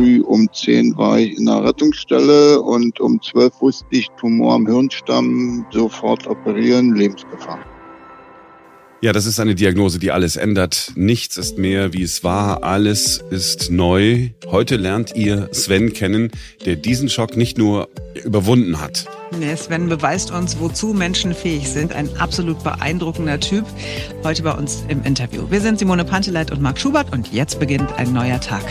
früh um 10 war ich in der Rettungsstelle und um 12 wusste ich, Tumor am Hirnstamm, sofort operieren, Lebensgefahr. Ja, das ist eine Diagnose, die alles ändert. Nichts ist mehr, wie es war. Alles ist neu. Heute lernt ihr Sven kennen, der diesen Schock nicht nur überwunden hat. Nee, Sven beweist uns, wozu Menschen fähig sind. Ein absolut beeindruckender Typ. Heute bei uns im Interview. Wir sind Simone Panteleit und Marc Schubert und jetzt beginnt ein neuer Tag.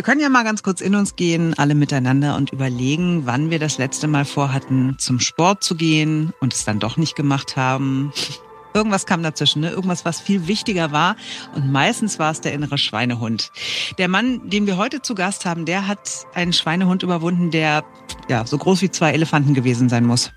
Wir können ja mal ganz kurz in uns gehen, alle miteinander und überlegen, wann wir das letzte Mal vorhatten, zum Sport zu gehen und es dann doch nicht gemacht haben. Irgendwas kam dazwischen, ne? irgendwas, was viel wichtiger war. Und meistens war es der innere Schweinehund. Der Mann, den wir heute zu Gast haben, der hat einen Schweinehund überwunden, der ja so groß wie zwei Elefanten gewesen sein muss.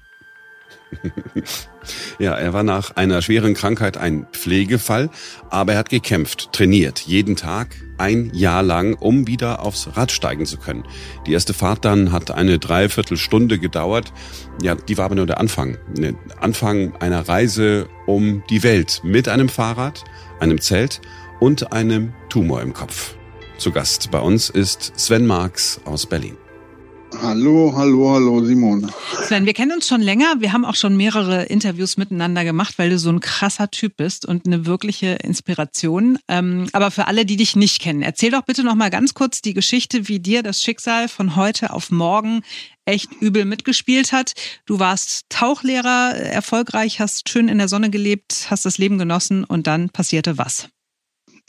Ja, er war nach einer schweren Krankheit ein Pflegefall, aber er hat gekämpft, trainiert, jeden Tag, ein Jahr lang, um wieder aufs Rad steigen zu können. Die erste Fahrt dann hat eine Dreiviertelstunde gedauert. Ja, die war aber nur der Anfang. Der Anfang einer Reise um die Welt mit einem Fahrrad, einem Zelt und einem Tumor im Kopf. Zu Gast bei uns ist Sven Marx aus Berlin. Hallo, hallo, hallo, Simone. Sven, wir kennen uns schon länger. Wir haben auch schon mehrere Interviews miteinander gemacht, weil du so ein krasser Typ bist und eine wirkliche Inspiration. Ähm, aber für alle, die dich nicht kennen, erzähl doch bitte noch mal ganz kurz die Geschichte, wie dir das Schicksal von heute auf morgen echt übel mitgespielt hat. Du warst Tauchlehrer, erfolgreich, hast schön in der Sonne gelebt, hast das Leben genossen und dann passierte was?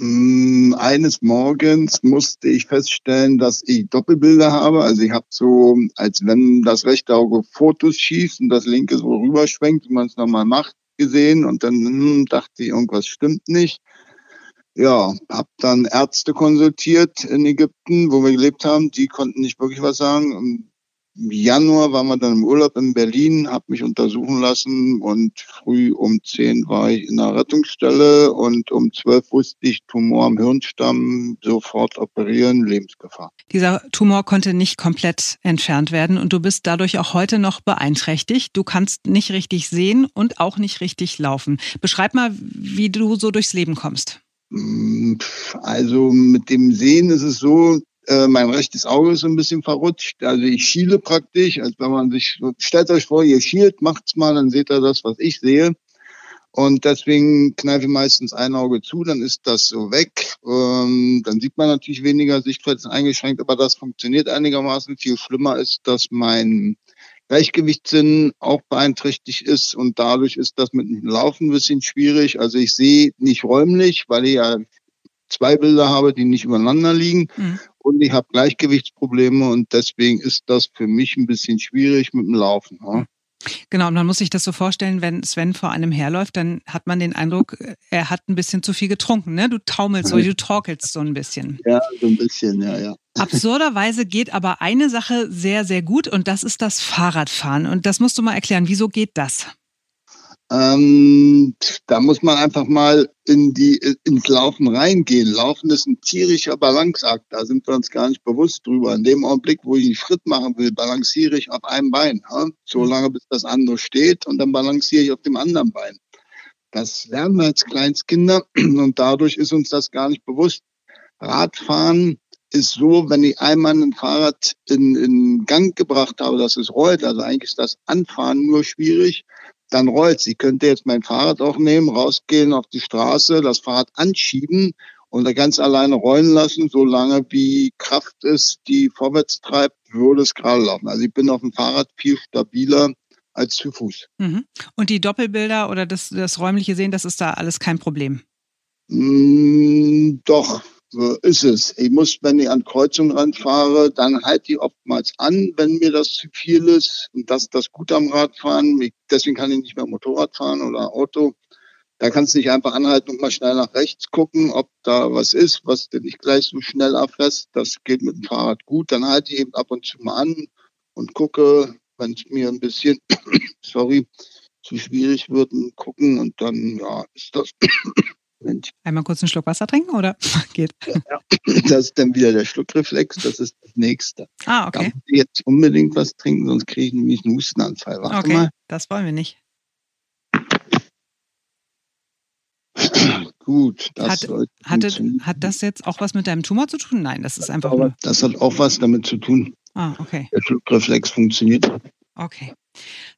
Mm, eines Morgens musste ich feststellen, dass ich Doppelbilder habe. Also ich habe so, als wenn das rechte Auge Fotos schießt und das linke so rüberschwenkt, wie man es nochmal macht, gesehen. Und dann hm, dachte ich, irgendwas stimmt nicht. Ja, habe dann Ärzte konsultiert in Ägypten, wo wir gelebt haben. Die konnten nicht wirklich was sagen. Im Januar waren wir dann im Urlaub in Berlin, habe mich untersuchen lassen und früh um zehn war ich in der Rettungsstelle und um zwölf wusste ich Tumor am Hirnstamm, sofort operieren, Lebensgefahr. Dieser Tumor konnte nicht komplett entfernt werden und du bist dadurch auch heute noch beeinträchtigt. Du kannst nicht richtig sehen und auch nicht richtig laufen. Beschreib mal, wie du so durchs Leben kommst. Mm, also mit dem Sehen ist es so, äh, mein rechtes Auge ist ein bisschen verrutscht. Also ich schiele praktisch, als wenn man sich, stellt euch vor, ihr schielt, macht's mal, dann seht ihr das, was ich sehe. Und deswegen kneife ich meistens ein Auge zu, dann ist das so weg. Ähm, dann sieht man natürlich weniger, Sichtfeld eingeschränkt, aber das funktioniert einigermaßen. Viel schlimmer ist, dass mein Gleichgewichtssinn auch beeinträchtigt ist und dadurch ist das mit dem Laufen ein bisschen schwierig. Also ich sehe nicht räumlich, weil ich ja zwei Bilder habe, die nicht übereinander liegen. Mhm und ich habe Gleichgewichtsprobleme und deswegen ist das für mich ein bisschen schwierig mit dem Laufen. Ja. Genau, und man muss sich das so vorstellen, wenn Sven vor einem herläuft, dann hat man den Eindruck, er hat ein bisschen zu viel getrunken. Ne? Du taumelst so, du torkelst so ein bisschen. Ja, so ein bisschen, ja, ja. Absurderweise geht aber eine Sache sehr, sehr gut und das ist das Fahrradfahren. Und das musst du mal erklären. Wieso geht das? Ähm, da muss man einfach mal in die, ins Laufen reingehen. Laufen ist ein tierischer Balanceakt. Da sind wir uns gar nicht bewusst drüber. In dem Augenblick, wo ich einen Schritt machen will, balanciere ich auf einem Bein. Ja? So mhm. lange, bis das andere steht und dann balanciere ich auf dem anderen Bein. Das lernen wir als Kleinstkinder und dadurch ist uns das gar nicht bewusst. Radfahren ist so, wenn ich einmal ein Fahrrad in, in Gang gebracht habe, dass es rollt, also eigentlich ist das Anfahren nur schwierig, dann rollt Sie könnte jetzt mein Fahrrad auch nehmen, rausgehen auf die Straße, das Fahrrad anschieben und ganz alleine rollen lassen, solange wie Kraft ist, die vorwärts treibt, würde es gerade laufen. Also ich bin auf dem Fahrrad viel stabiler als zu Fuß. Mhm. Und die Doppelbilder oder das, das räumliche Sehen, das ist da alles kein Problem? Mm, doch, so ist es. Ich muss, wenn ich an Kreuzungen ranfahre, dann halte ich oftmals an, wenn mir das zu viel ist. Und das ist das Gute am Radfahren. Ich, deswegen kann ich nicht mehr Motorrad fahren oder Auto. Da kannst du nicht einfach anhalten und mal schnell nach rechts gucken, ob da was ist, was du nicht gleich so schnell abfährst. Das geht mit dem Fahrrad gut. Dann halte ich eben ab und zu mal an und gucke, wenn es mir ein bisschen, sorry, zu schwierig wird, gucken und dann, ja, ist das Mensch. Einmal kurz einen Schluck Wasser trinken oder geht? Ja, das ist dann wieder der Schluckreflex, das ist das nächste. Ah, okay. Da muss ich jetzt unbedingt was trinken, sonst kriege ich nämlich einen Hustenanfall. Warte okay, mal. das wollen wir nicht. gut. Das hat, hatte, hat das jetzt auch was mit deinem Tumor zu tun? Nein, das ist einfach Aber. Das hat auch was damit zu tun. Ah, okay. Der Schluckreflex funktioniert. Okay.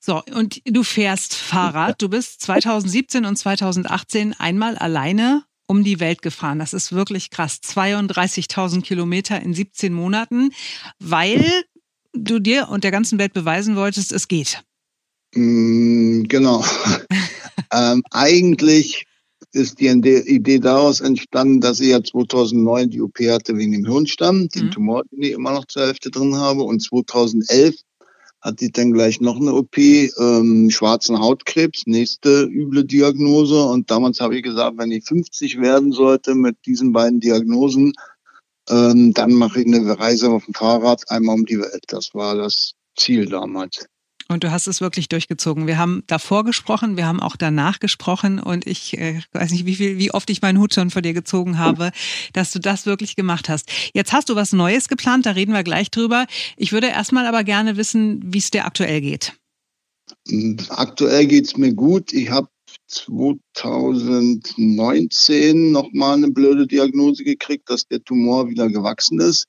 So, und du fährst Fahrrad. Du bist 2017 und 2018 einmal alleine um die Welt gefahren. Das ist wirklich krass. 32.000 Kilometer in 17 Monaten, weil du dir und der ganzen Welt beweisen wolltest, es geht. Mm, genau. ähm, eigentlich ist die Idee daraus entstanden, dass ich ja 2009 die OP hatte wegen dem Hirnstamm, den mhm. Tumor, den ich immer noch zur Hälfte drin habe. Und 2011 hatte ich dann gleich noch eine OP, ähm, schwarzen Hautkrebs, nächste üble Diagnose. Und damals habe ich gesagt, wenn ich 50 werden sollte mit diesen beiden Diagnosen, ähm, dann mache ich eine Reise auf dem Fahrrad einmal um die Welt. Das war das Ziel damals. Und du hast es wirklich durchgezogen. Wir haben davor gesprochen, wir haben auch danach gesprochen und ich äh, weiß nicht, wie viel, wie oft ich meinen Hut schon vor dir gezogen habe, dass du das wirklich gemacht hast. Jetzt hast du was Neues geplant, da reden wir gleich drüber. Ich würde erstmal aber gerne wissen, wie es dir aktuell geht. Aktuell geht es mir gut. Ich habe 2019 nochmal eine blöde Diagnose gekriegt, dass der Tumor wieder gewachsen ist.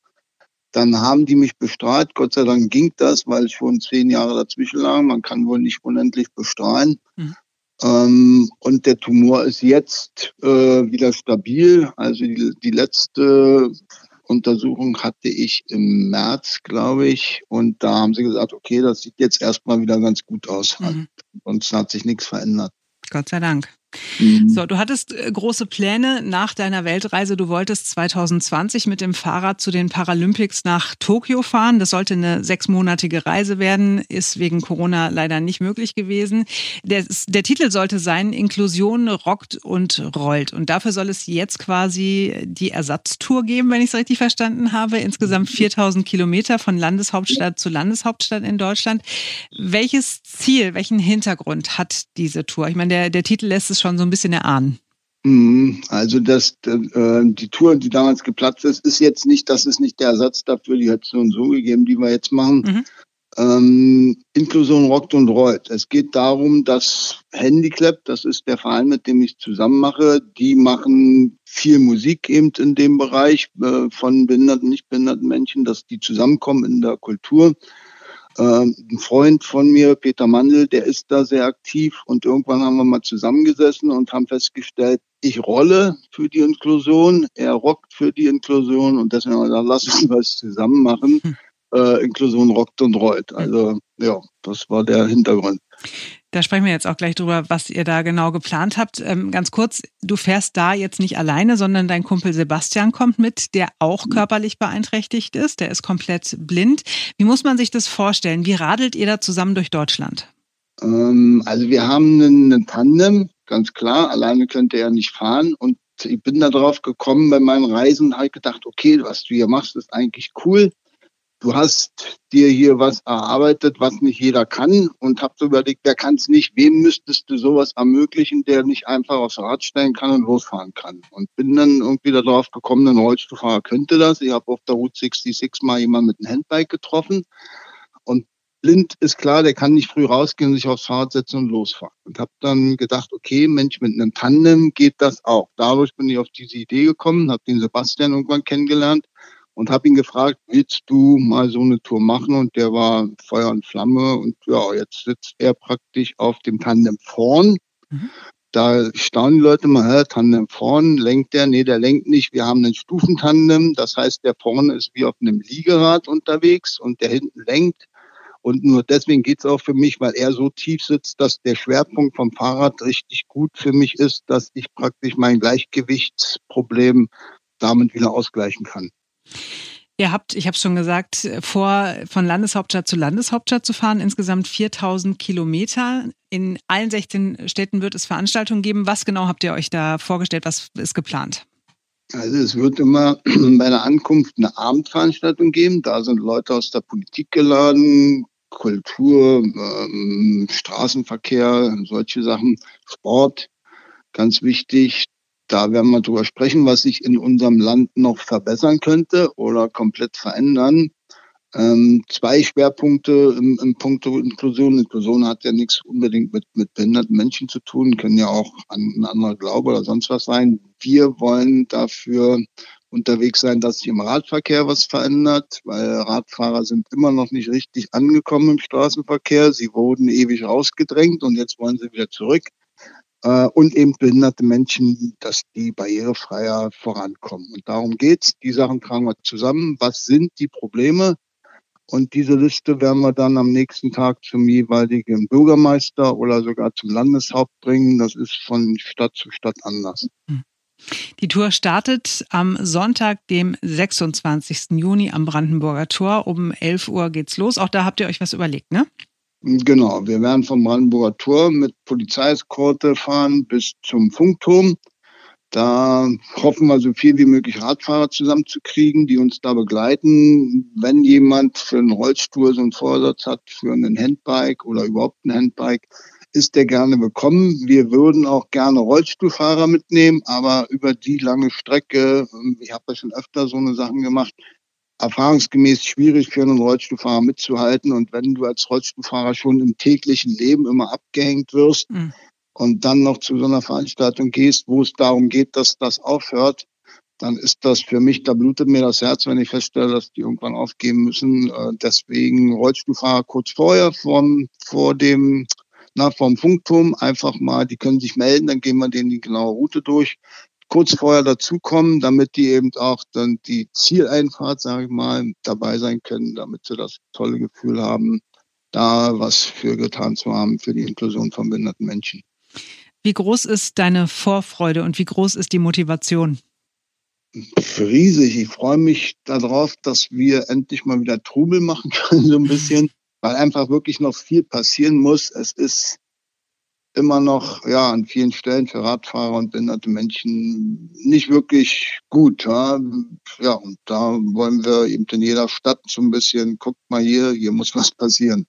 Dann haben die mich bestrahlt. Gott sei Dank ging das, weil schon zehn Jahre dazwischen lagen. Man kann wohl nicht unendlich bestrahlen. Mhm. Ähm, und der Tumor ist jetzt äh, wieder stabil. Also die, die letzte Untersuchung hatte ich im März, glaube ich. Und da haben sie gesagt, okay, das sieht jetzt erstmal wieder ganz gut aus. Mhm. Sonst hat sich nichts verändert. Gott sei Dank. Mhm. So, du hattest äh, große Pläne nach deiner Weltreise. Du wolltest 2020 mit dem Fahrrad zu den Paralympics nach Tokio fahren. Das sollte eine sechsmonatige Reise werden, ist wegen Corona leider nicht möglich gewesen. Der, der Titel sollte sein Inklusion rockt und rollt. Und dafür soll es jetzt quasi die Ersatztour geben, wenn ich es richtig verstanden habe. Insgesamt 4000 Kilometer von Landeshauptstadt zu Landeshauptstadt in Deutschland. Welches Ziel, welchen Hintergrund hat diese Tour? Ich meine, der, der Titel lässt es schon schon so ein bisschen erahnen. Mhm. Also das, äh, die Tour, die damals geplatzt ist, ist jetzt nicht, das ist nicht der Ersatz dafür, die hat es so und so gegeben, die wir jetzt machen. Mhm. Ähm, Inklusion rockt und rollt. Es geht darum, dass Handiclap, das ist der Verein, mit dem ich zusammen mache, die machen viel Musik eben in dem Bereich äh, von behinderten, nicht behinderten Menschen, dass die zusammenkommen in der Kultur. Ähm, ein Freund von mir, Peter Mandel, der ist da sehr aktiv und irgendwann haben wir mal zusammengesessen und haben festgestellt, ich rolle für die Inklusion, er rockt für die Inklusion und deswegen haben wir gesagt, lass uns was zusammen machen. Hm. Äh, Inklusion rockt und rollt. Also ja, das war der Hintergrund. Da sprechen wir jetzt auch gleich drüber, was ihr da genau geplant habt. Ähm, ganz kurz, du fährst da jetzt nicht alleine, sondern dein Kumpel Sebastian kommt mit, der auch mhm. körperlich beeinträchtigt ist. Der ist komplett blind. Wie muss man sich das vorstellen? Wie radelt ihr da zusammen durch Deutschland? Ähm, also wir haben einen, einen Tandem, ganz klar. Alleine könnte er nicht fahren. Und ich bin da drauf gekommen bei meinen Reisen und habe gedacht, okay, was du hier machst, ist eigentlich cool du hast dir hier was erarbeitet, was nicht jeder kann und hab so überlegt, wer kann es nicht, wem müsstest du sowas ermöglichen, der nicht einfach aufs Rad stellen kann und losfahren kann. Und bin dann irgendwie darauf gekommen, ein Rollstuhlfahrer könnte das. Ich habe auf der Route 66 mal jemanden mit einem Handbike getroffen und blind ist klar, der kann nicht früh rausgehen, sich aufs Fahrrad setzen und losfahren. Und habe dann gedacht, okay, Mensch, mit einem Tandem geht das auch. Dadurch bin ich auf diese Idee gekommen, habe den Sebastian irgendwann kennengelernt und habe ihn gefragt, willst du mal so eine Tour machen? Und der war Feuer und Flamme und ja, jetzt sitzt er praktisch auf dem Tandem vorn. Mhm. Da staunen die Leute mal, hä, Tandem vorn, lenkt der? Nee, der lenkt nicht. Wir haben einen Stufentandem, das heißt, der vorne ist wie auf einem Liegerad unterwegs und der hinten lenkt. Und nur deswegen geht's auch für mich, weil er so tief sitzt, dass der Schwerpunkt vom Fahrrad richtig gut für mich ist, dass ich praktisch mein Gleichgewichtsproblem damit wieder ausgleichen kann. Ihr habt, ich habe schon gesagt, vor, von Landeshauptstadt zu Landeshauptstadt zu fahren, insgesamt 4000 Kilometer. In allen 16 Städten wird es Veranstaltungen geben. Was genau habt ihr euch da vorgestellt? Was ist geplant? Also es wird immer bei der Ankunft eine Abendveranstaltung geben. Da sind Leute aus der Politik geladen, Kultur, ähm, Straßenverkehr, solche Sachen, Sport, ganz wichtig. Da werden wir drüber sprechen, was sich in unserem Land noch verbessern könnte oder komplett verändern. Ähm, zwei Schwerpunkte im, im Punkto Inklusion. Inklusion hat ja nichts unbedingt mit, mit behinderten Menschen zu tun, können ja auch an, ein anderer Glaube oder sonst was sein. Wir wollen dafür unterwegs sein, dass sich im Radverkehr was verändert, weil Radfahrer sind immer noch nicht richtig angekommen im Straßenverkehr. Sie wurden ewig rausgedrängt und jetzt wollen sie wieder zurück. Äh, und eben behinderte Menschen, dass die barrierefreier vorankommen. Und darum geht's. Die Sachen tragen wir zusammen. Was sind die Probleme? Und diese Liste werden wir dann am nächsten Tag zum jeweiligen Bürgermeister oder sogar zum Landeshaupt bringen. Das ist von Stadt zu Stadt anders. Hm. Die Tour startet am Sonntag, dem 26. Juni am Brandenburger Tor. Um 11 Uhr geht's los. Auch da habt ihr euch was überlegt, ne? Genau, wir werden vom Brandenburger Tor mit Polizeieskorte fahren bis zum Funkturm. Da hoffen wir, so viel wie möglich Radfahrer zusammenzukriegen, die uns da begleiten. Wenn jemand für einen Rollstuhl so einen Vorsatz hat, für einen Handbike oder überhaupt ein Handbike, ist der gerne willkommen. Wir würden auch gerne Rollstuhlfahrer mitnehmen, aber über die lange Strecke, ich habe ja schon öfter so eine Sachen gemacht, erfahrungsgemäß schwierig für einen Rollstuhlfahrer mitzuhalten. Und wenn du als Rollstuhlfahrer schon im täglichen Leben immer abgehängt wirst, mhm und dann noch zu so einer Veranstaltung gehst, wo es darum geht, dass das aufhört, dann ist das für mich, da blutet mir das Herz, wenn ich feststelle, dass die irgendwann aufgeben müssen. Äh, deswegen Rollstuhlfahrer kurz vorher vom, vor dem, na, vom Funkturm einfach mal, die können sich melden, dann gehen wir denen die genaue Route durch. Kurz vorher dazukommen, damit die eben auch dann die Zieleinfahrt, sage ich mal, dabei sein können, damit sie das tolle Gefühl haben, da was für getan zu haben für die Inklusion von behinderten Menschen. Wie groß ist deine Vorfreude und wie groß ist die Motivation? Riesig. Ich freue mich darauf, dass wir endlich mal wieder Trubel machen können, so ein bisschen, weil einfach wirklich noch viel passieren muss. Es ist immer noch ja an vielen Stellen für Radfahrer und behinderte Menschen nicht wirklich gut. Ja, ja und da wollen wir eben in jeder Stadt so ein bisschen, guckt mal hier, hier muss was passieren.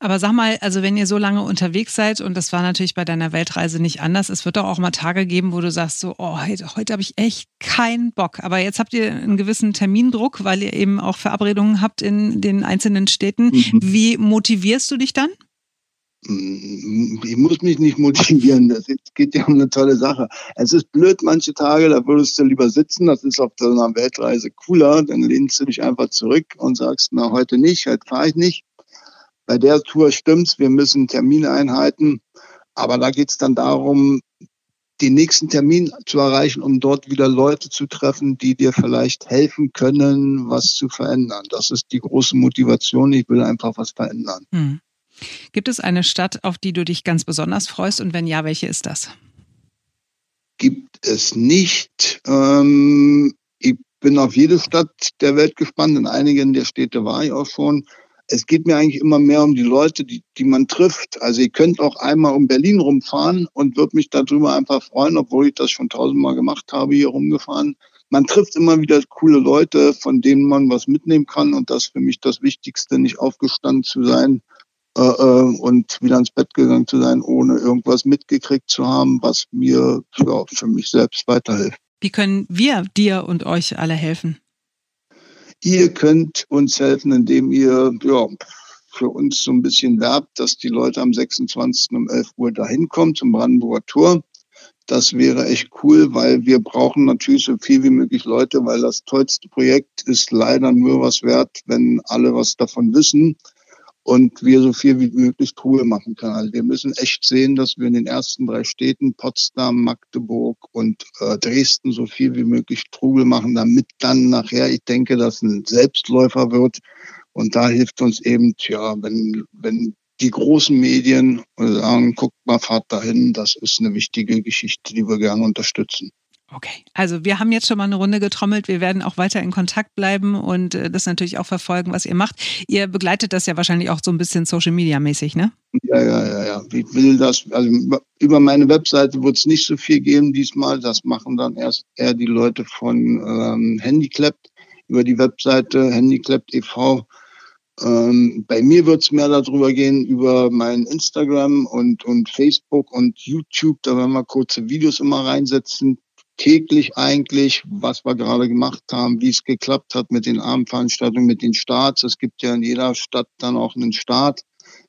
Aber sag mal, also wenn ihr so lange unterwegs seid und das war natürlich bei deiner Weltreise nicht anders, es wird doch auch mal Tage geben, wo du sagst so, oh, heute, heute habe ich echt keinen Bock. Aber jetzt habt ihr einen gewissen Termindruck, weil ihr eben auch Verabredungen habt in den einzelnen Städten. Mhm. Wie motivierst du dich dann? Ich muss mich nicht motivieren. Das geht ja um eine tolle Sache. Es ist blöd manche Tage, da würdest du lieber sitzen. Das ist auf einer Weltreise cooler. Dann lehnst du dich einfach zurück und sagst, na, heute nicht, heute fahre ich nicht. Bei der Tour stimmt's, wir müssen Termine einhalten. Aber da geht's dann darum, den nächsten Termin zu erreichen, um dort wieder Leute zu treffen, die dir vielleicht helfen können, was zu verändern. Das ist die große Motivation. Ich will einfach was verändern. Hm. Gibt es eine Stadt, auf die du dich ganz besonders freust? Und wenn ja, welche ist das? Gibt es nicht. Ähm, ich bin auf jede Stadt der Welt gespannt. In einigen der Städte war ich auch schon es geht mir eigentlich immer mehr um die Leute, die, die man trifft. Also ihr könnt auch einmal um Berlin rumfahren und würde mich darüber einfach freuen, obwohl ich das schon tausendmal gemacht habe, hier rumgefahren. Man trifft immer wieder coole Leute, von denen man was mitnehmen kann. Und das ist für mich das Wichtigste, nicht aufgestanden zu sein äh, äh, und wieder ins Bett gegangen zu sein, ohne irgendwas mitgekriegt zu haben, was mir ja, für mich selbst weiterhilft. Wie können wir dir und euch alle helfen? Ihr könnt uns helfen, indem ihr ja, für uns so ein bisschen werbt, dass die Leute am 26. um 11 Uhr dahin kommen zum Brandenburger Tor. Das wäre echt cool, weil wir brauchen natürlich so viel wie möglich Leute, weil das tollste Projekt ist leider nur was wert, wenn alle was davon wissen und wir so viel wie möglich Truhe machen können. Also wir müssen echt sehen, dass wir in den ersten drei Städten, Potsdam, Magdeburg und äh, Dresden, so viel wie möglich Trubel machen, damit dann nachher, ich denke, dass ein Selbstläufer wird. Und da hilft uns eben, ja, wenn, wenn die großen Medien sagen, guckt mal, fahrt dahin, das ist eine wichtige Geschichte, die wir gerne unterstützen. Okay, also wir haben jetzt schon mal eine Runde getrommelt. Wir werden auch weiter in Kontakt bleiben und äh, das natürlich auch verfolgen, was ihr macht. Ihr begleitet das ja wahrscheinlich auch so ein bisschen Social Media mäßig, ne? Ja, ja, ja, ja. Ich will das, also über meine Webseite wird es nicht so viel geben diesmal. Das machen dann erst eher die Leute von ähm, Handyclap über die Webseite Handyclap e.V. Ähm, bei mir wird es mehr darüber gehen, über mein Instagram und, und Facebook und YouTube. Da werden wir kurze Videos immer reinsetzen täglich eigentlich, was wir gerade gemacht haben, wie es geklappt hat mit den Abendveranstaltungen, mit den Starts. Es gibt ja in jeder Stadt dann auch einen Start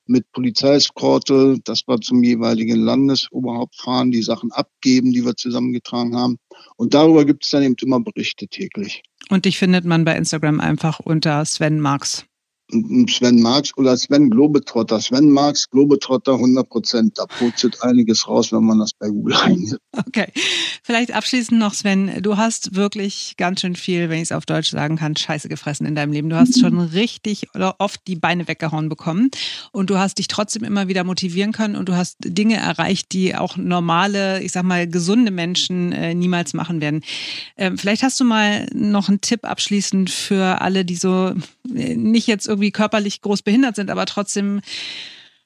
mit Polizeiskorte, dass wir zum jeweiligen Landesoberhaupt fahren, die Sachen abgeben, die wir zusammengetragen haben. Und darüber gibt es dann eben immer Berichte täglich. Und dich findet man bei Instagram einfach unter Sven Marx. Sven Marx oder Sven Globetrotter. Sven Marx, Globetrotter 100 Prozent. Da putzelt einiges raus, wenn man das bei Google eingibt. Okay. Vielleicht abschließend noch, Sven. Du hast wirklich ganz schön viel, wenn ich es auf Deutsch sagen kann, Scheiße gefressen in deinem Leben. Du hast schon richtig oder oft die Beine weggehauen bekommen. Und du hast dich trotzdem immer wieder motivieren können und du hast Dinge erreicht, die auch normale, ich sag mal, gesunde Menschen äh, niemals machen werden. Ähm, vielleicht hast du mal noch einen Tipp abschließend für alle, die so äh, nicht jetzt irgendwie körperlich groß behindert sind, aber trotzdem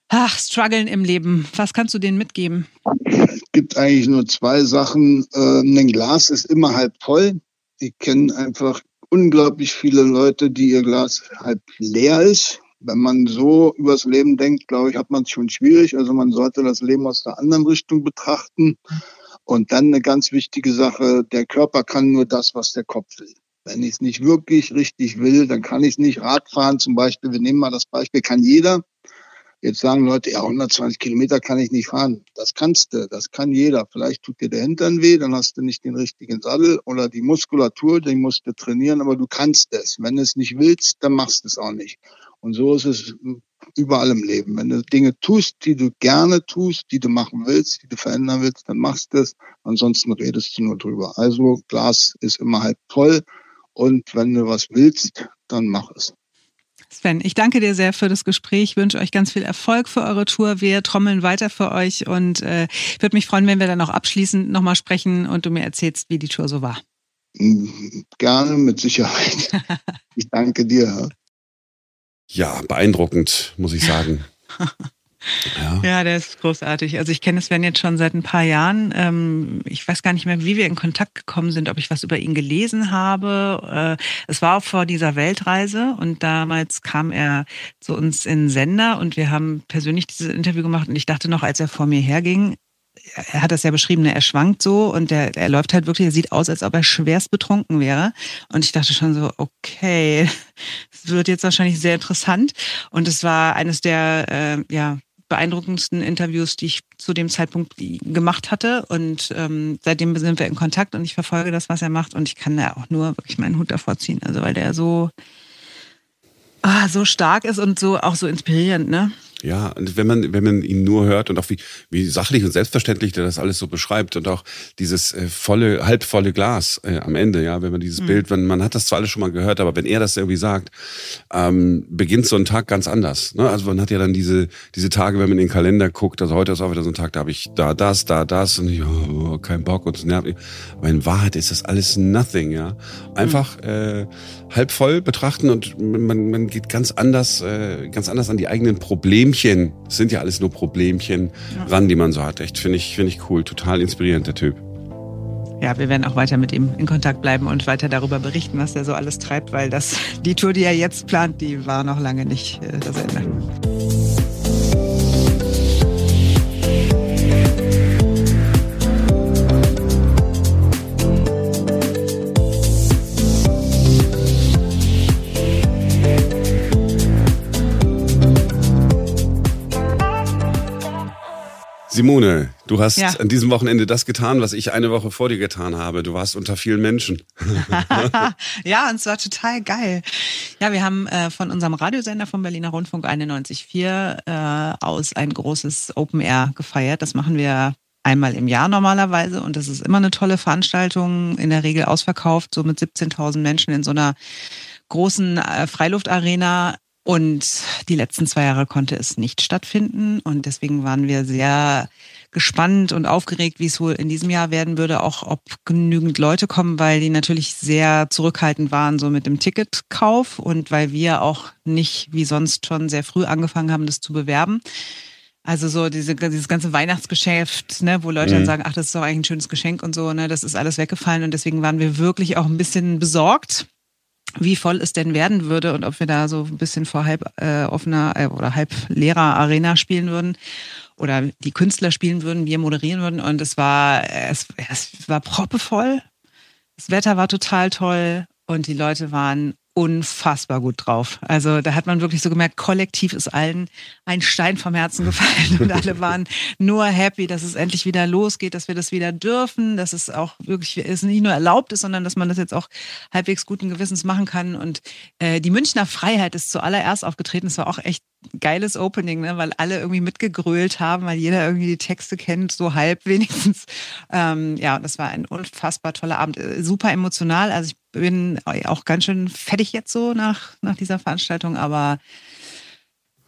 ach, strugglen im Leben. Was kannst du denen mitgeben? Es gibt eigentlich nur zwei Sachen. Ähm, ein Glas ist immer halb voll. Ich kenne einfach unglaublich viele Leute, die ihr Glas halb leer ist. Wenn man so übers Leben denkt, glaube ich, hat man es schon schwierig. Also man sollte das Leben aus der anderen Richtung betrachten. Und dann eine ganz wichtige Sache, der Körper kann nur das, was der Kopf will. Wenn ich es nicht wirklich richtig will, dann kann ich nicht Radfahren zum Beispiel. Wir nehmen mal das Beispiel, kann jeder. Jetzt sagen Leute, ja, 120 Kilometer kann ich nicht fahren. Das kannst du, das kann jeder. Vielleicht tut dir der Hintern weh, dann hast du nicht den richtigen Sattel oder die Muskulatur, den musst du trainieren, aber du kannst es. Wenn du es nicht willst, dann machst du es auch nicht. Und so ist es überall im Leben. Wenn du Dinge tust, die du gerne tust, die du machen willst, die du verändern willst, dann machst du es. Ansonsten redest du nur drüber. Also Glas ist immer halb voll. Und wenn du was willst, dann mach es. Sven, ich danke dir sehr für das Gespräch. Ich wünsche euch ganz viel Erfolg für eure Tour. Wir trommeln weiter für euch und äh, würde mich freuen, wenn wir dann auch abschließend nochmal sprechen und du mir erzählst, wie die Tour so war. Gerne, mit Sicherheit. ich danke dir. Ja, beeindruckend, muss ich sagen. Ja. ja, der ist großartig. Also ich kenne Sven jetzt schon seit ein paar Jahren. Ähm, ich weiß gar nicht mehr, wie wir in Kontakt gekommen sind, ob ich was über ihn gelesen habe. Äh, es war vor dieser Weltreise und damals kam er zu uns in Sender und wir haben persönlich dieses Interview gemacht und ich dachte noch, als er vor mir herging, er hat das ja beschrieben, ne, er schwankt so und er, er läuft halt wirklich, er sieht aus, als ob er schwerst betrunken wäre. Und ich dachte schon so, okay, es wird jetzt wahrscheinlich sehr interessant. Und es war eines der, äh, ja, beeindruckendsten Interviews, die ich zu dem Zeitpunkt gemacht hatte. Und ähm, seitdem sind wir in Kontakt und ich verfolge das, was er macht. Und ich kann da auch nur wirklich meinen Hut davor ziehen. Also weil der so, ah, so stark ist und so auch so inspirierend, ne? Ja, und wenn man, wenn man ihn nur hört und auch wie, wie sachlich und selbstverständlich der das alles so beschreibt und auch dieses äh, volle, halbvolle Glas äh, am Ende, ja, wenn man dieses mhm. Bild, wenn man hat das zwar alles schon mal gehört, aber wenn er das irgendwie sagt, ähm, beginnt so ein Tag ganz anders. Ne? Also man hat ja dann diese, diese Tage, wenn man in den Kalender guckt, also heute ist auch wieder so ein Tag, da habe ich da das, da das und ich, oh, kein Bock und es nervt mich. Aber in Wahrheit ist das alles nothing, ja. Einfach mhm. äh, halb voll betrachten und man, man geht ganz anders, äh, ganz anders an die eigenen Probleme Problemchen, das sind ja alles nur Problemchen ja. ran, die man so hat. Echt, finde ich, finde ich cool. Total inspirierend, der Typ. Ja, wir werden auch weiter mit ihm in Kontakt bleiben und weiter darüber berichten, was er so alles treibt, weil das, die Tour, die er jetzt plant, die war noch lange nicht äh, das Ende. Simone, du hast ja. an diesem Wochenende das getan, was ich eine Woche vor dir getan habe. Du warst unter vielen Menschen. ja, und es war total geil. Ja, wir haben äh, von unserem Radiosender vom Berliner Rundfunk 91.4 äh, aus ein großes Open Air gefeiert. Das machen wir einmal im Jahr normalerweise und das ist immer eine tolle Veranstaltung, in der Regel ausverkauft, so mit 17.000 Menschen in so einer großen äh, Freiluftarena und die letzten zwei Jahre konnte es nicht stattfinden. Und deswegen waren wir sehr gespannt und aufgeregt, wie es wohl in diesem Jahr werden würde, auch ob genügend Leute kommen, weil die natürlich sehr zurückhaltend waren, so mit dem Ticketkauf und weil wir auch nicht wie sonst schon sehr früh angefangen haben, das zu bewerben. Also so diese, dieses ganze Weihnachtsgeschäft, ne, wo Leute mhm. dann sagen, ach, das ist doch eigentlich ein schönes Geschenk und so, ne, das ist alles weggefallen und deswegen waren wir wirklich auch ein bisschen besorgt wie voll es denn werden würde und ob wir da so ein bisschen vor halb äh, offener äh, oder halb leerer Arena spielen würden. oder die Künstler spielen würden, wir moderieren würden. Und es war, es, es war proppevoll. Das Wetter war total toll und die Leute waren unfassbar gut drauf. Also da hat man wirklich so gemerkt, kollektiv ist allen ein Stein vom Herzen gefallen und alle waren nur happy, dass es endlich wieder losgeht, dass wir das wieder dürfen, dass es auch wirklich es nicht nur erlaubt ist, sondern dass man das jetzt auch halbwegs guten Gewissens machen kann. Und äh, die Münchner Freiheit ist zuallererst aufgetreten. Es war auch echt geiles Opening, ne? weil alle irgendwie mitgegrölt haben, weil jeder irgendwie die Texte kennt, so halb wenigstens. Ähm, ja, das war ein unfassbar toller Abend, äh, super emotional. Also ich bin auch ganz schön fertig jetzt so nach, nach dieser Veranstaltung, aber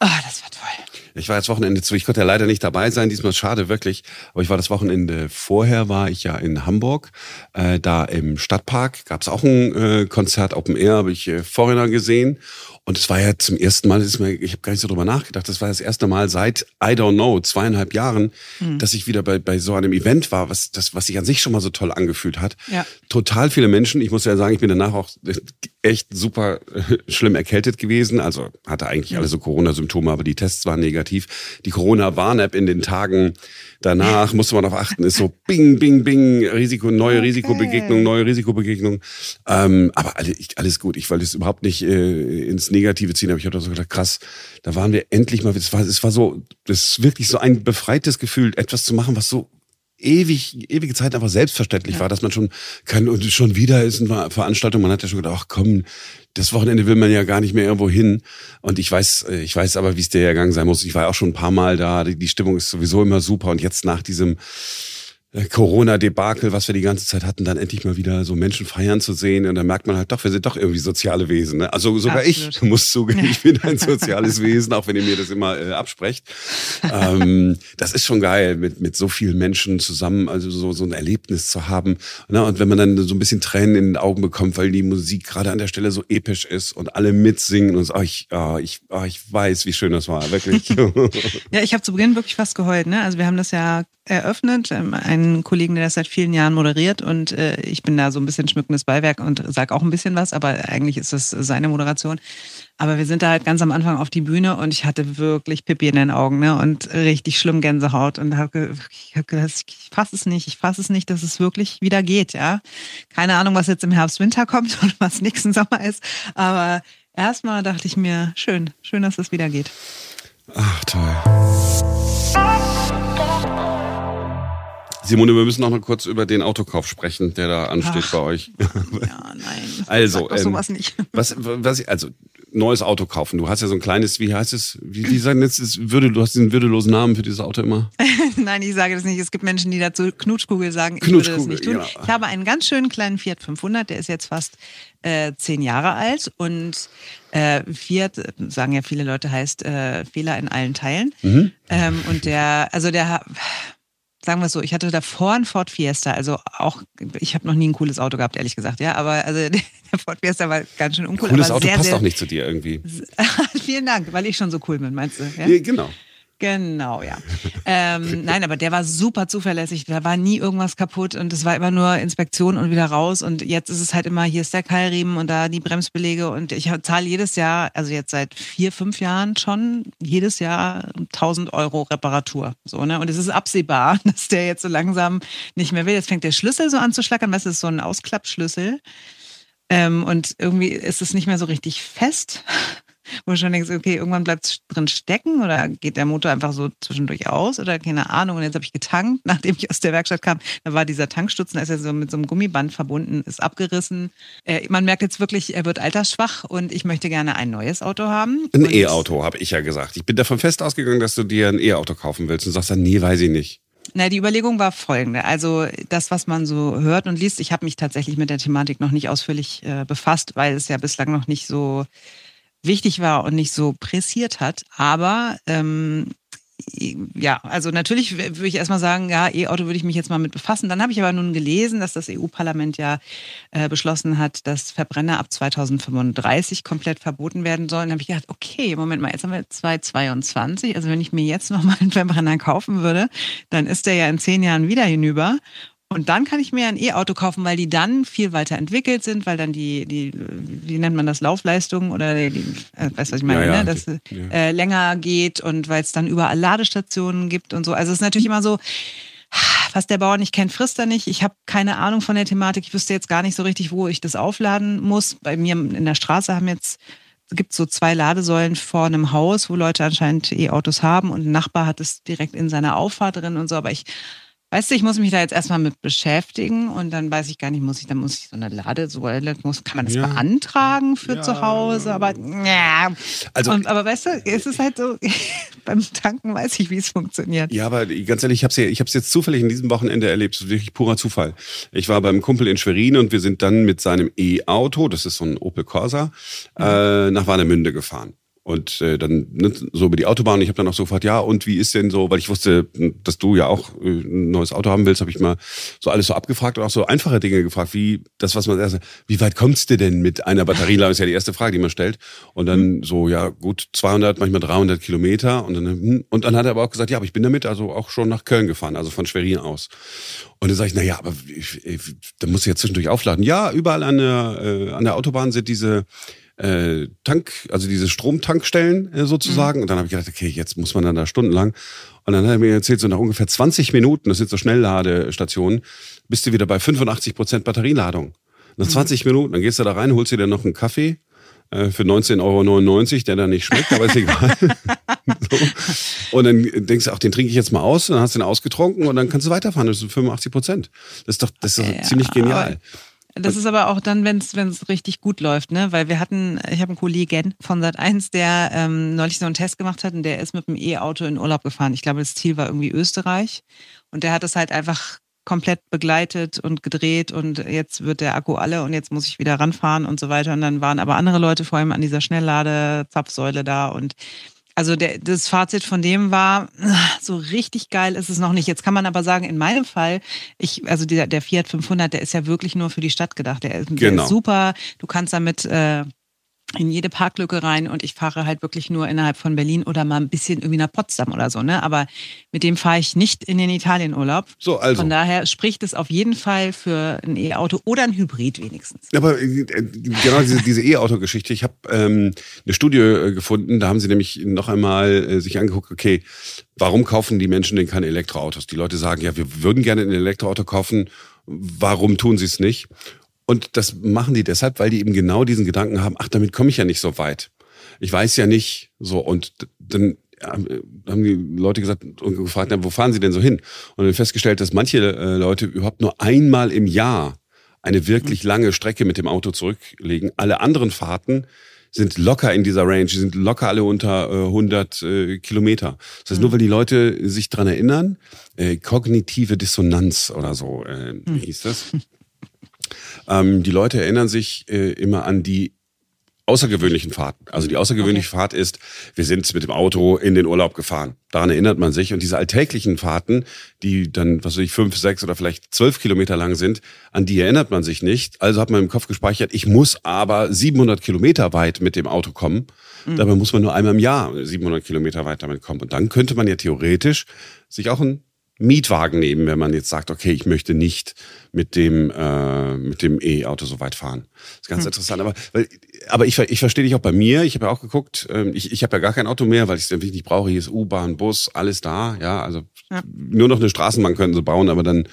oh, das war toll. Ich war jetzt Wochenende zu, ich konnte ja leider nicht dabei sein, diesmal schade wirklich, aber ich war das Wochenende vorher, war ich ja in Hamburg, äh, da im Stadtpark. Gab es auch ein äh, Konzert Open Air, habe ich äh, Foreigner gesehen und es war ja zum ersten Mal, ist mir, ich habe gar nicht so drüber nachgedacht, das war das erste Mal seit, I don't know, zweieinhalb Jahren, mhm. dass ich wieder bei, bei so einem Event war, was, das, was sich an sich schon mal so toll angefühlt hat. Ja. Total viele Menschen. Ich muss ja sagen, ich bin danach auch echt super äh, schlimm erkältet gewesen. Also hatte eigentlich alle so Corona-Symptome, aber die Tests waren negativ. Die Corona-Warn-App in den Tagen danach musste man darauf achten, ist so bing, bing, bing, Risiko, neue okay. Risikobegegnung, neue Risikobegegnung. Ähm, aber alle, ich, alles gut. Ich wollte es überhaupt nicht äh, ins Negative ziehen, aber ich habe so gedacht, krass, da waren wir endlich mal, es war, es war so, das ist wirklich so ein befreites Gefühl, etwas zu machen, was so ewig, ewige Zeit einfach selbstverständlich ja. war, dass man schon kann und schon wieder ist eine Veranstaltung. Man hat ja schon gedacht, ach komm, das Wochenende will man ja gar nicht mehr irgendwo hin. Und ich weiß, äh, ich weiß aber, wie es dir ergangen sein muss. Ich war auch schon ein paar Mal da. Die Stimmung ist sowieso immer super. Und jetzt nach diesem Corona-Debakel, was wir die ganze Zeit hatten, dann endlich mal wieder so Menschen feiern zu sehen. Und dann merkt man halt doch, wir sind doch irgendwie soziale Wesen. Ne? Also sogar Absolut. ich muss zugeben, ich bin ein soziales Wesen, auch wenn ihr mir das immer äh, absprecht. ähm, das ist schon geil, mit, mit so vielen Menschen zusammen, also so, so ein Erlebnis zu haben. Ne? Und wenn man dann so ein bisschen Tränen in den Augen bekommt, weil die Musik gerade an der Stelle so episch ist und alle mitsingen und so, oh, ich, oh, ich, oh, ich weiß, wie schön das war, wirklich. ja, ich habe zu Beginn wirklich fast geheult. Ne? Also wir haben das ja eröffnet, ähm, einen Kollegen, der das seit vielen Jahren moderiert und äh, ich bin da so ein bisschen schmückendes Beiwerk und sage auch ein bisschen was, aber eigentlich ist das seine Moderation. Aber wir sind da halt ganz am Anfang auf die Bühne und ich hatte wirklich Pippi in den Augen ne? und richtig schlimm Gänsehaut und habe hab gedacht, ich fasse es nicht, ich fasse es nicht, dass es wirklich wieder geht. Ja, Keine Ahnung, was jetzt im Herbst, Winter kommt und was nächsten Sommer ist, aber erstmal dachte ich mir, schön, schön, dass es wieder geht. Ach, toll. Simone, wir müssen noch mal kurz über den Autokauf sprechen, der da ansteht Ach, bei euch. Ja, nein. Also, ähm, sowas nicht. Was, was, also neues Auto kaufen. Du hast ja so ein kleines, wie heißt es? Wie, wie sagen jetzt, ist würde, du hast diesen würdelosen Namen für dieses Auto immer? Nein, ich sage das nicht. Es gibt Menschen, die dazu Knutschkugel sagen. Ich würde das nicht tun. Genau. Ich habe einen ganz schönen kleinen Fiat 500, der ist jetzt fast äh, zehn Jahre alt und äh, Fiat, sagen ja viele Leute, heißt äh, Fehler in allen Teilen. Mhm. Ähm, und der, also der sagen wir es so, ich hatte davor ein Ford Fiesta, also auch, ich habe noch nie ein cooles Auto gehabt, ehrlich gesagt, ja, aber also der Ford Fiesta war ganz schön uncool. Cooles Auto sehr, passt sehr, auch nicht zu dir irgendwie. Vielen Dank, weil ich schon so cool bin, meinst du? Ja? ja genau. Genau, ja. ähm, nein, aber der war super zuverlässig. Da war nie irgendwas kaputt und es war immer nur Inspektion und wieder raus. Und jetzt ist es halt immer, hier ist der Keilriemen und da die Bremsbelege. Und ich zahle jedes Jahr, also jetzt seit vier, fünf Jahren schon, jedes Jahr 1000 Euro Reparatur. So, ne? Und es ist absehbar, dass der jetzt so langsam nicht mehr will. Jetzt fängt der Schlüssel so an zu schlackern. Das ist so ein Ausklappschlüssel. Ähm, und irgendwie ist es nicht mehr so richtig fest wo du schon denkst, okay, irgendwann bleibt es drin stecken oder geht der Motor einfach so zwischendurch aus oder keine Ahnung. Und jetzt habe ich getankt, nachdem ich aus der Werkstatt kam, da war dieser Tankstutzen, da ist ja so mit so einem Gummiband verbunden, ist abgerissen. Äh, man merkt jetzt wirklich, er wird altersschwach und ich möchte gerne ein neues Auto haben. Ein E-Auto, habe ich ja gesagt. Ich bin davon fest ausgegangen, dass du dir ein E-Auto kaufen willst und sagst dann, nee, weiß ich nicht. Na, die Überlegung war folgende. Also das, was man so hört und liest, ich habe mich tatsächlich mit der Thematik noch nicht ausführlich äh, befasst, weil es ja bislang noch nicht so wichtig war und nicht so pressiert hat. Aber ähm, ja, also natürlich würde ich erstmal sagen, ja, E-Auto würde ich mich jetzt mal mit befassen. Dann habe ich aber nun gelesen, dass das EU-Parlament ja äh, beschlossen hat, dass Verbrenner ab 2035 komplett verboten werden sollen. Dann habe ich gedacht, okay, Moment mal, jetzt haben wir 2022. Also wenn ich mir jetzt nochmal einen Verbrenner kaufen würde, dann ist der ja in zehn Jahren wieder hinüber. Und dann kann ich mir ein E-Auto kaufen, weil die dann viel weiter entwickelt sind, weil dann die, die wie nennt man das, Laufleistung oder die, äh, weißt du, was ich meine, Ja, ja, ne? dass die- es ja. äh, länger geht und weil es dann überall Ladestationen gibt und so. Also es ist natürlich immer so, was der Bauer nicht kennt, frisst er nicht. Ich habe keine Ahnung von der Thematik. Ich wüsste jetzt gar nicht so richtig, wo ich das aufladen muss. Bei mir in der Straße haben jetzt gibt so zwei Ladesäulen vor einem Haus, wo Leute anscheinend E-Autos haben und ein Nachbar hat es direkt in seiner Auffahrt drin und so. Aber ich Weißt du, ich muss mich da jetzt erstmal mit beschäftigen und dann weiß ich gar nicht, muss ich, dann muss ich so eine Ladesäule, muss, kann man das Ja. beantragen für Ja. zu Hause, aber ja. Also- und, aber weißt du, es ist halt so, beim Tanken weiß ich, wie es funktioniert. Ja, aber ganz ehrlich, ich habe es ich hab's jetzt zufällig in diesem Wochenende erlebt. Das ist wirklich purer Zufall. Ich war beim Kumpel in Schwerin und wir sind dann mit seinem E-Auto, das ist so ein Opel Corsa, äh, nach Warnemünde gefahren. Und äh, dann ne, so über die Autobahn. Ich habe dann auch so gefragt, ja, und wie ist denn so, weil ich wusste, dass du ja auch äh, ein neues Auto haben willst, habe ich mal so alles so abgefragt und auch so einfache Dinge gefragt, wie das, was man erst, wie weit kommst du denn mit einer Batterieladung? Ist ja die erste Frage, die man stellt. Und dann so, ja, gut 200, manchmal 300 Kilometer. Und dann, hm, und dann hat er aber auch gesagt, ja, aber ich bin damit also auch schon nach Köln gefahren, also von Schwerin aus. Und dann sage ich, na ja, aber ich, ich, da muss ich ja zwischendurch aufladen. Ja, überall an der, äh, an der Autobahn sind diese äh, Tank, also diese Stromtankstellen äh, sozusagen. Und dann habe ich gedacht, okay, jetzt muss man dann da stundenlang. Und dann hat er mir erzählt, so nach ungefähr 20 Minuten, das sind so Schnellladestationen, bist du wieder bei 85 Prozent Batterieladung. Nach 20 Minuten, dann gehst du da rein, holst dir dann noch einen Kaffee äh, für 19,99 Euro, der dann nicht schmeckt, aber ist egal. so. Und dann denkst du, ach, den trinke ich jetzt mal aus, dann hast du den ausgetrunken und dann kannst du weiterfahren. Das sind 85 Prozent. Das ist doch, das ist doch Ja, ziemlich genial. Das ist aber auch dann, wenn es richtig gut läuft, ne? Weil wir hatten, ich habe einen Kollegen von Sat1, der ähm, neulich so einen Test gemacht hat und der ist mit dem E-Auto in Urlaub gefahren. Ich glaube, das Ziel war irgendwie Österreich. Und der hat es halt einfach komplett begleitet und gedreht und jetzt wird der Akku alle und jetzt muss ich wieder ranfahren und so weiter. Und dann waren aber andere Leute vor allem an dieser Schnelllade-Zapfsäule da und also der, das Fazit von dem war, so richtig geil ist es noch nicht. Jetzt kann man aber sagen, in meinem Fall, ich, also der, der Fiat 500, der ist ja wirklich nur für die Stadt gedacht. Der ist, der Genau. ist super. Du kannst damit äh, in jede Parklücke rein und ich fahre halt wirklich nur innerhalb von Berlin oder mal ein bisschen irgendwie nach Potsdam oder so, ne? Aber mit dem fahre ich nicht in den Italienurlaub. So, also. Von daher spricht es auf jeden Fall für ein E-Auto oder ein Hybrid wenigstens. Aber äh, genau diese, diese E-Auto-Geschichte, ich habe ähm, eine Studie äh, gefunden, da haben sie nämlich noch einmal äh, sich angeguckt, okay, warum kaufen die Menschen denn keine Elektroautos? Die Leute sagen, ja, wir würden gerne ein Elektroauto kaufen, warum tun sie es nicht? Und das machen die deshalb, weil die eben genau diesen Gedanken haben, ach, damit komme ich ja nicht so weit. Ich weiß ja nicht so. Und dann haben die Leute gesagt und gefragt, na, wo fahren sie denn so hin? Und dann festgestellt, dass manche äh, Leute überhaupt nur einmal im Jahr eine wirklich lange Strecke mit dem Auto zurücklegen. Alle anderen Fahrten sind locker in dieser Range, die sind locker alle unter äh, 100 äh, Kilometer. Das heißt, nur weil die Leute sich dran erinnern, äh, kognitive Dissonanz oder so äh, hieß das. Ähm, die Leute erinnern sich äh, immer an die außergewöhnlichen Fahrten. Also die außergewöhnliche Fahrt ist, wir sind mit dem Auto in den Urlaub gefahren. Daran erinnert man sich. Und diese alltäglichen Fahrten, die dann, was weiß ich, fünf, sechs oder vielleicht zwölf Kilometer lang sind, an die erinnert man sich nicht. Also hat man im Kopf gespeichert, ich muss aber 700 Kilometer weit mit dem Auto kommen. Dabei muss man nur einmal im Jahr 700 Kilometer weit damit kommen. Und dann könnte man ja theoretisch sich auch ein Mietwagen nehmen, wenn man jetzt sagt, okay, ich möchte nicht mit dem äh, mit dem E-Auto so weit fahren. Das ist ganz interessant. Aber weil, aber ich, ich verstehe dich auch bei mir. Ich habe ja auch geguckt. Ähm, ich ich habe ja gar kein Auto mehr, weil ich es wirklich nicht brauche. Hier ist U-Bahn, Bus, alles da. Ja, also Ja. nur noch eine Straßenbahn könnten sie bauen, aber dann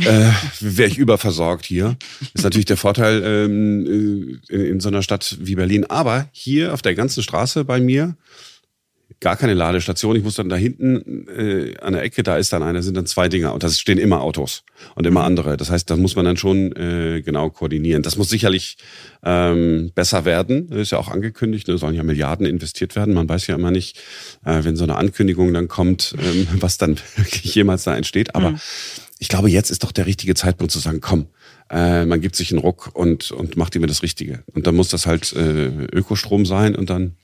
äh, wäre ich überversorgt hier. Ist natürlich der Vorteil ähm, äh, in, in so einer Stadt wie Berlin. Aber hier auf der ganzen Straße bei mir gar keine Ladestation. Ich muss dann da hinten äh, an der Ecke, da ist dann einer, sind dann zwei Dinger und da stehen immer Autos und immer andere. Das heißt, das muss man dann schon äh, genau koordinieren. Das muss sicherlich ähm, besser werden. Das ist ja auch angekündigt. Da sollen ja Milliarden investiert werden. Man weiß ja immer nicht, äh, wenn so eine Ankündigung dann kommt, ähm, was dann wirklich jemals da entsteht. Aber ich glaube, jetzt ist doch der richtige Zeitpunkt zu sagen, komm, äh, man gibt sich einen Ruck und, und macht immer das Richtige. Und dann muss das halt äh, Ökostrom sein und dann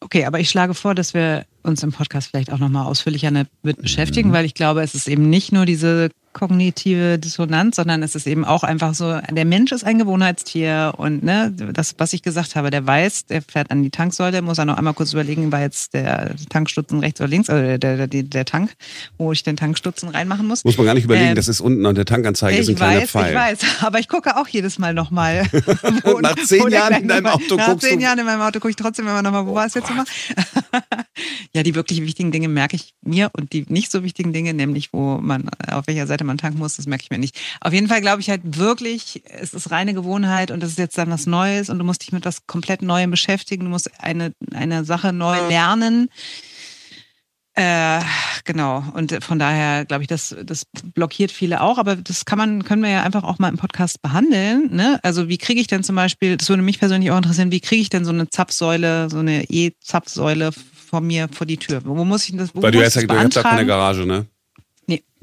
Okay, aber ich schlage vor, dass wir uns im Podcast vielleicht auch nochmal ausführlicher damit Mhm. beschäftigen, weil ich glaube, es ist eben nicht nur diese kognitive Dissonanz, sondern es ist eben auch einfach so, der Mensch ist ein Gewohnheitstier und ne, das, was ich gesagt habe, der weiß, der fährt an die Tanksäule, muss er noch einmal kurz überlegen, war jetzt der Tankstutzen rechts oder links, also der, der, der Tank, wo ich den Tankstutzen reinmachen muss. Muss man gar nicht überlegen, ähm, das ist unten an der Tankanzeige, ist ein kleiner weiß, Pfeil. Ich weiß, aber ich gucke auch jedes Mal nochmal. nach zehn Jahren in deinem Auto Nach guckst zehn du. Jahren in meinem Auto gucke ich trotzdem immer nochmal, wo war es jetzt immer? ja, die wirklich wichtigen Dinge merke ich mir und die nicht so wichtigen Dinge, nämlich wo man, auf welcher Seite man tanken muss, das merke ich mir nicht. Auf jeden Fall glaube ich halt wirklich, es ist reine Gewohnheit und es ist jetzt dann was Neues und du musst dich mit was komplett Neuem beschäftigen, du musst eine, eine Sache neu lernen. Äh, genau. Und von daher glaube ich, das, das blockiert viele auch, aber das kann man, können wir ja einfach auch mal im Podcast behandeln. Ne? Also wie kriege ich denn zum Beispiel, das würde mich persönlich auch interessieren, wie kriege ich denn so eine Zapfsäule, so eine E-Zapfsäule von mir vor die Tür? Wo muss ich das? Wo Weil du hast ja du hast ja beantragen? keine Garage, ne?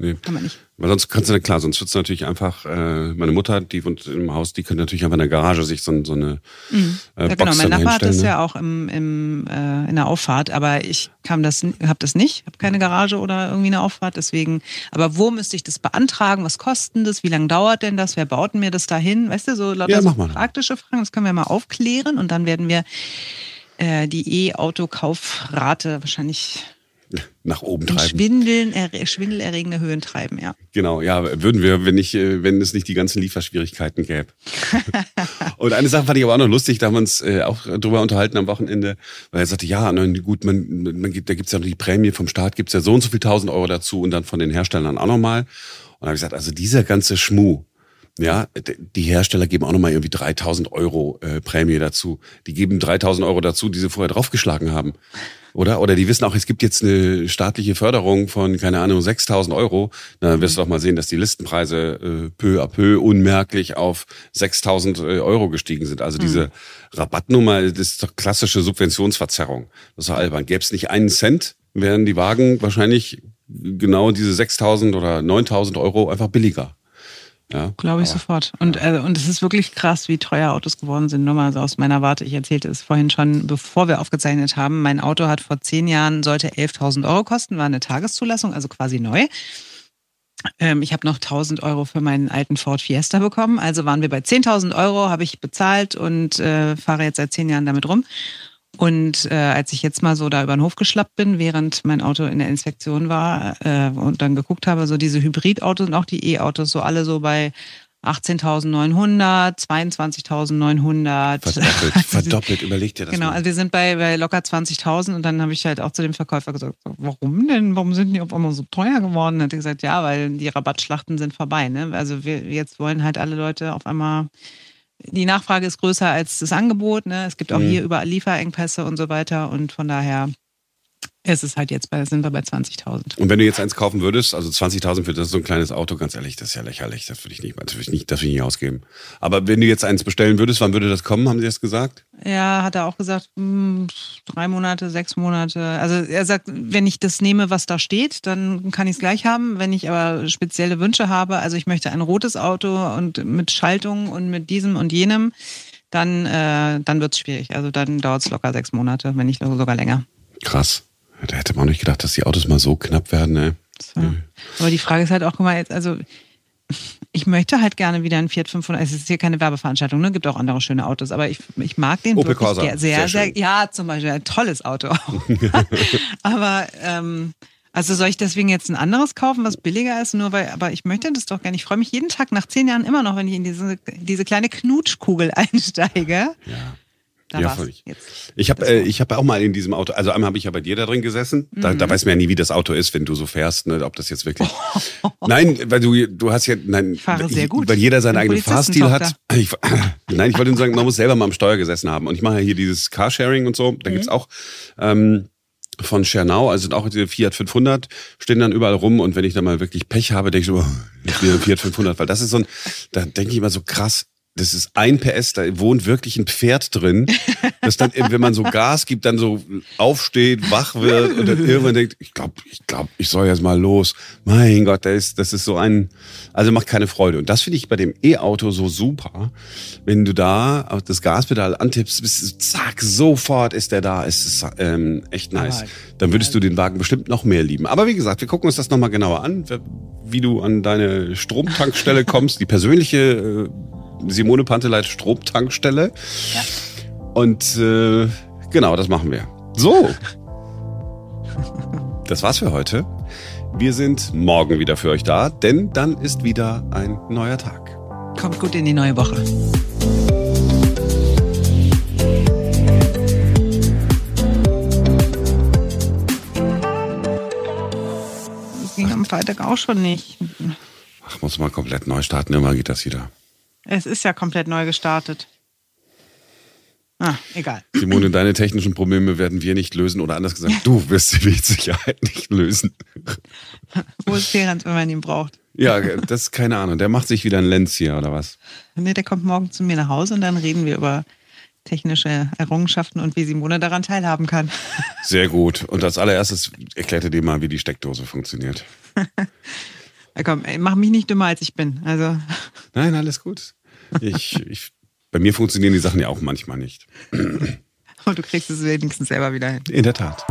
Nee, kann man nicht. Weil sonst kannst du, klar, sonst wird's natürlich einfach, äh, meine Mutter, die wohnt im Haus, die könnte natürlich einfach in der Garage sich so, so eine Mhm. äh, ja, genau, Box mein Nachbar hat das hinstellen. ja auch im, im, äh, in der Auffahrt, aber ich kam das, habe das nicht, habe keine Garage oder irgendwie eine Auffahrt, deswegen. Aber wo müsste ich das beantragen? Was kostet das? Wie lange dauert denn das? Wer baut mir das dahin? Weißt du, so lauter Ja, so praktische Fragen, das können wir mal aufklären und dann werden wir äh, die E-Auto-Kaufrate wahrscheinlich nach oben treiben. Schwindeln, er, schwindelerregende Höhen treiben, ja. Genau, ja, würden wir, wenn nicht, äh, wenn es nicht die ganzen Lieferschwierigkeiten gäbe. und eine Sache fand ich aber auch noch lustig, da haben wir uns äh, auch drüber unterhalten am Wochenende, weil er sagte, ja, gut, man, man gibt, da gibt's ja noch die Prämie vom Staat, gibt's ja so und so viel tausend Euro dazu und dann von den Herstellern auch nochmal. Und da habe ich gesagt, also dieser ganze Schmuh, ja, die Hersteller geben auch nochmal irgendwie 3000 Euro äh, Prämie dazu. Die geben 3000 Euro dazu, die sie vorher draufgeschlagen haben. Oder? Oder die wissen auch, es gibt jetzt eine staatliche Förderung von, keine Ahnung, 6000 Euro. Na, dann wirst du doch mal sehen, dass die Listenpreise äh, peu à peu unmerklich auf 6000 äh, Euro gestiegen sind. Also diese Rabattnummer, das ist doch klassische Subventionsverzerrung. Das ist doch albern. Gäbe es nicht einen Cent, wären die Wagen wahrscheinlich genau diese 6000 oder 9000 Euro einfach billiger. Ja, Glaube ich aber- sofort. Und, äh, und es ist wirklich krass, wie teuer Autos geworden sind. Nur mal so aus meiner Warte. Ich erzählte es vorhin schon, bevor wir aufgezeichnet haben. Mein Auto hat vor zehn Jahren, sollte 11.000 Euro kosten, war eine Tageszulassung, also quasi neu. Ähm, ich habe noch 1.000 Euro für meinen alten Ford Fiesta bekommen. Also waren wir bei 10.000 Euro, habe ich bezahlt und äh, fahre jetzt seit zehn Jahren damit rum. Und äh, als ich jetzt mal so da über den Hof geschlappt bin, während mein Auto in der Inspektion war äh, und dann geguckt habe, so diese Hybridautos und auch die E-Autos, so alle so bei 18.900, 22.900. Verdoppelt, Also verdoppelt, überleg dir das Genau, mal. also wir sind bei, bei locker 20.000 und dann habe ich halt auch zu dem Verkäufer gesagt, warum denn? Warum sind die auf einmal so teuer geworden? Hat er gesagt, ja, weil die Rabattschlachten sind vorbei. Ne? Also wir jetzt wollen halt alle Leute auf einmal, die Nachfrage ist größer als das Angebot. Ne? Es gibt auch Mhm. hier überall Lieferengpässe und so weiter und von daher ist es halt jetzt bei, sind wir bei 20.000. Und wenn du jetzt eins kaufen würdest, also 20.000 für das so ein kleines Auto, ganz ehrlich, das ist ja lächerlich. Das würde ich nicht, das würde ich nicht, das würde ich nicht ausgeben. Aber wenn du jetzt eins bestellen würdest, wann würde das kommen? Haben sie das gesagt? Ja, hat er auch gesagt, hm, drei Monate, sechs Monate. Also er sagt, wenn ich das nehme, was da steht, dann kann ich es gleich haben. Wenn ich aber spezielle Wünsche habe, also ich möchte ein rotes Auto und mit Schaltung und mit diesem und jenem, dann, äh, dann wird es schwierig. Also dann dauert es locker sechs Monate, wenn nicht sogar länger. Krass. Da hätte man auch nicht gedacht, dass die Autos mal so knapp werden, ne? So. Aber die Frage ist halt auch, guck mal, jetzt, also ich möchte halt gerne wieder ein Fiat 500. Es ist hier keine Werbeveranstaltung, ne? Gibt auch andere schöne Autos, aber ich, ich mag den Opel wirklich Corsa, sehr, sehr, sehr. Ja, zum Beispiel ein tolles Auto auch. aber ähm, also soll ich deswegen jetzt ein anderes kaufen, was billiger ist? Nur weil, aber ich möchte das doch gerne. Ich freue mich jeden Tag nach zehn Jahren immer noch, wenn ich in diese, diese kleine Knutschkugel einsteige. Ja. Da Ja, völlig. jetzt. Ich habe äh, ich hab auch mal in diesem Auto, also einmal habe ich ja bei dir da drin gesessen. Da, Mhm. da weiß man ja nie, wie das Auto ist, wenn du so fährst, ne, ob das jetzt wirklich. Nein, weil du du hast ja nein, Ich fahre sehr gut. weil jeder seinen eigenen Fahrstil hat. Ich, nein, ich wollte nur sagen, man muss selber mal am Steuer gesessen haben. Und ich mache ja hier dieses Carsharing und so. Da Mhm. gibt's auch ähm, von Schernau, also auch diese Fiat 500, stehen dann überall rum. Und wenn ich dann mal wirklich Pech habe, denke ich so, oh, Fiat 500, weil das ist so ein, da denke ich immer so krass. Das ist ein PS, da wohnt wirklich ein Pferd drin, das dann, wenn man so Gas gibt, dann so aufsteht, wach wird und dann irgendwann denkt, ich glaube, ich glaube, ich soll jetzt mal los. Mein Gott, das ist, das ist so ein, also macht keine Freude. Und das finde ich bei dem E-Auto so super. Wenn du da auf das Gaspedal antippst, bist, zack, sofort ist der da. Es ist ähm, echt nice. Dann würdest du den Wagen bestimmt noch mehr lieben. Aber wie gesagt, wir gucken uns das nochmal genauer an, wie du an deine Stromtankstelle kommst, die persönliche äh, Simone Panteleit Stromtankstelle. Ja. Und äh, genau, das machen wir. So. Das war's für heute. Wir sind morgen wieder für euch da, denn dann ist wieder ein neuer Tag. Kommt gut in die neue Woche. Das ging am Freitag auch schon nicht. Ach, muss mal komplett neu starten, immer geht das wieder. Es ist ja komplett neu gestartet. Ah, egal. Simone, deine technischen Probleme werden wir nicht lösen oder anders gesagt, du wirst sie mit Sicherheit nicht lösen. Wo ist Ferenc, wenn man ihn braucht? Ja, das ist keine Ahnung. Der macht sich wieder ein Lenz hier oder was? Nee, der kommt morgen zu mir nach Hause und dann reden wir über technische Errungenschaften und wie Simone daran teilhaben kann. Sehr gut. Und als allererstes erklärt er dir mal, wie die Steckdose funktioniert. Ja, komm, ey, mach mich nicht dümmer, als ich bin. Also. Nein, alles gut. Ich, ich, bei mir funktionieren die Sachen ja auch manchmal nicht. Und du kriegst es wenigstens selber wieder hin. In der Tat.